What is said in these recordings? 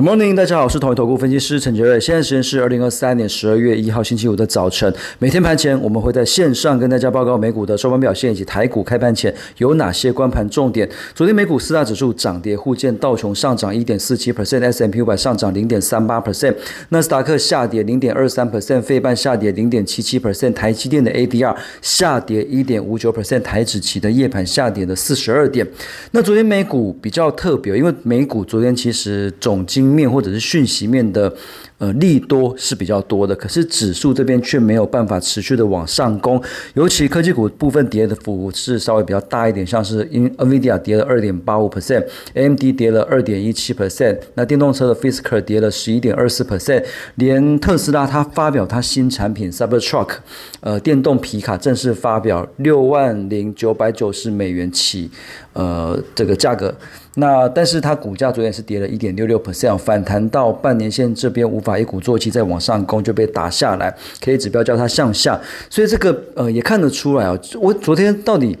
Good morning，大家好，我是统一投顾分析师陈杰瑞。现在时间是二零二三年十二月一号星期五的早晨。每天盘前，我们会在线上跟大家报告美股的收盘表现以及台股开盘前有哪些关盘重点。昨天美股四大指数涨跌互见，道琼上涨一点四七 percent，S M P 五百上涨零点三八 percent，纳斯达克下跌零点二三 percent，费半下跌零点七七 percent，台积电的 A D R 下跌一点五九 percent，台指期的夜盘下跌了四十二点。那昨天美股比较特别，因为美股昨天其实总经面或者是讯息面的呃利多是比较多的，可是指数这边却没有办法持续的往上攻，尤其科技股部分跌的幅是稍微比较大一点，像是因 NVIDIA 跌了二点八五 percent，AMD 跌了二点一七 percent，那电动车的 Fisker 跌了十一点二四 percent，连特斯拉它发表它新产品 Cybertruck，呃电动皮卡正式发表六万零九百九十美元起，呃这个价格。那但是它股价昨天是跌了一点六六 percent，反弹到半年线这边无法把一鼓作气再往上攻，就被打下来，K 指标叫它向下，所以这个呃也看得出来啊。我昨天到底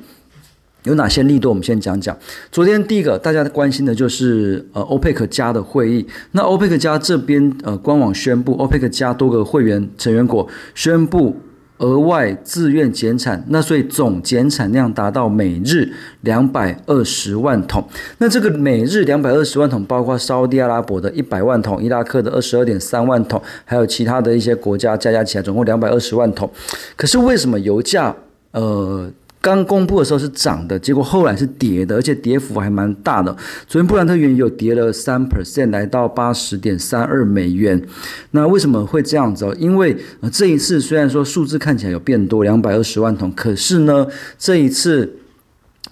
有哪些力度？我们先讲讲。昨天第一个大家关心的就是呃欧佩克加的会议。那欧佩克加这边呃官网宣布，欧佩克加多个会员成员国宣布。额外自愿减产，那所以总减产量达到每日两百二十万桶。那这个每日两百二十万桶，包括沙地阿拉伯的一百万桶、伊拉克的二十二点三万桶，还有其他的一些国家加加起来，总共两百二十万桶。可是为什么油价呃？刚公布的时候是涨的，结果后来是跌的，而且跌幅还蛮大的。昨天布兰特原油跌了三 percent，来到八十点三二美元。那为什么会这样子？因为这一次虽然说数字看起来有变多，两百二十万桶，可是呢，这一次。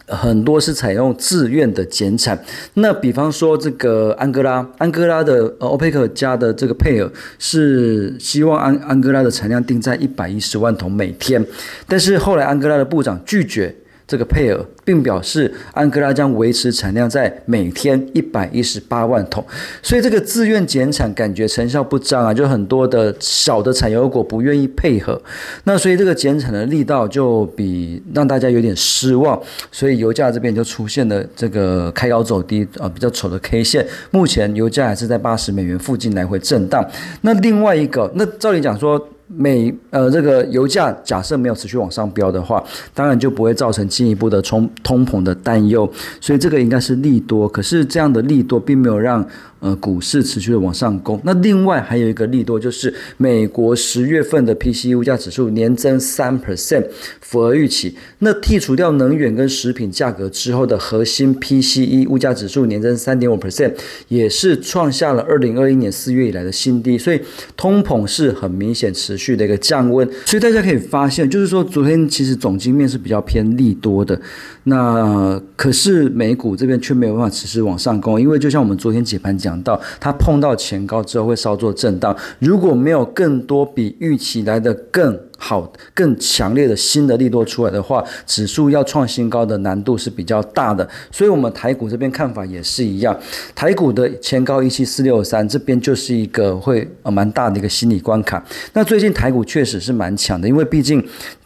很多是采用自愿的减产，那比方说这个安哥拉，安哥拉的呃欧佩克加的这个配额是希望安安哥拉的产量定在一百一十万桶每天，但是后来安哥拉的部长拒绝。这个配额，并表示安哥拉将维持产量在每天一百一十八万桶，所以这个自愿减产感觉成效不彰啊，就很多的小的产油国不愿意配合，那所以这个减产的力道就比让大家有点失望，所以油价这边就出现了这个开高走低啊比较丑的 K 线，目前油价还是在八十美元附近来回震荡。那另外一个，那照理讲说。美呃，这个油价假设没有持续往上飙的话，当然就不会造成进一步的冲通膨的担忧，所以这个应该是利多。可是这样的利多并没有让。呃，股市持续的往上攻。那另外还有一个利多，就是美国十月份的 PCE 物价指数年增三 percent，符合预期。那剔除掉能源跟食品价格之后的核心 PCE 物价指数年增三点五 percent，也是创下了二零二一年四月以来的新低。所以通膨是很明显持续的一个降温。所以大家可以发现，就是说昨天其实总经面是比较偏利多的。那可是美股这边却没有办法持续往上攻，因为就像我们昨天解盘讲。讲到它碰到前高之后会稍作震荡，如果没有更多比预期来的更好、更强烈的新的利多出来的话，指数要创新高的难度是比较大的。所以，我们台股这边看法也是一样，台股的前高一七四六三这边就是一个会蛮大的一个心理关卡。那最近台股确实是蛮强的，因为毕竟。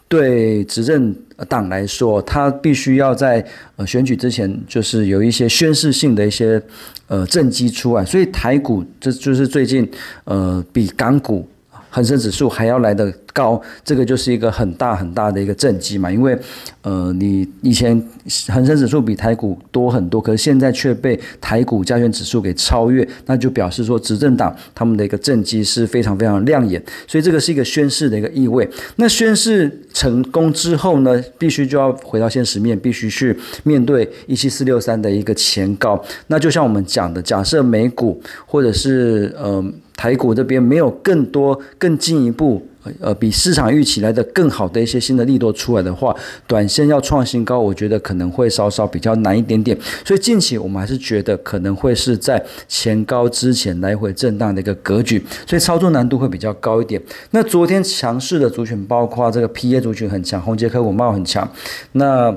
对执政党来说，他必须要在呃选举之前，就是有一些宣示性的一些呃政绩出来，所以台股这就是最近呃比港股。恒生指数还要来得高，这个就是一个很大很大的一个政绩嘛。因为，呃，你以前恒生指数比台股多很多，可是现在却被台股加权指数给超越，那就表示说执政党他们的一个政绩是非常非常亮眼。所以这个是一个宣誓的一个意味。那宣誓成功之后呢，必须就要回到现实面，必须去面对一七四六三的一个前高。那就像我们讲的，假设美股或者是呃。台股这边没有更多、更进一步，呃，比市场预期来的更好的一些新的利多出来的话，短线要创新高，我觉得可能会稍稍比较难一点点。所以近期我们还是觉得可能会是在前高之前来回震荡的一个格局，所以操作难度会比较高一点。那昨天强势的族群包括这个 P A 族群很强，红杰科股贸很强，那。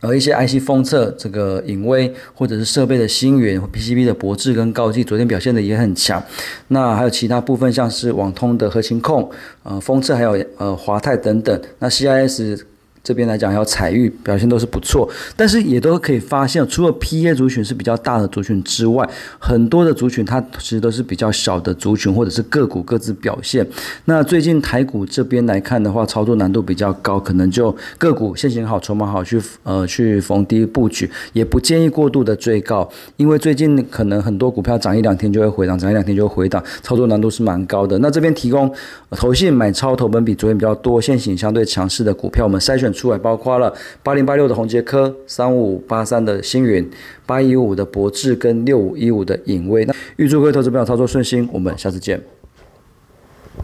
而一些 IC 封测，这个影威或者是设备的新源，PCB 的博智跟高技，昨天表现的也很强。那还有其他部分，像是网通的核心控，呃，封测还有呃华泰等等。那 CIS 这边来讲，还有彩玉表现都是不错，但是也都可以发现，除了 P A 族群是比较大的族群之外，很多的族群它其实都是比较小的族群，或者是个股各自表现。那最近台股这边来看的话，操作难度比较高，可能就个股现行好，筹码好，去呃去逢低布局，也不建议过度的追高，因为最近可能很多股票涨一两天就会回档，涨一两天就会回档，操作难度是蛮高的。那这边提供投信买超投本比昨天比较多，现行相对强势的股票，我们筛选。出来包括了八零八六的宏杰科、三五八三的星云、八一五的博智跟六五一五的影威。那预祝各位投资朋友操作顺心，我们下次见。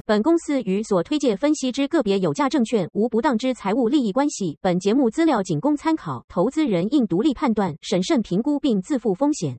本公司与所推介分析之个别有价证券无不当之财务利益关系。本节目资料仅供参考，投资人应独立判断、审慎评估并自负风险。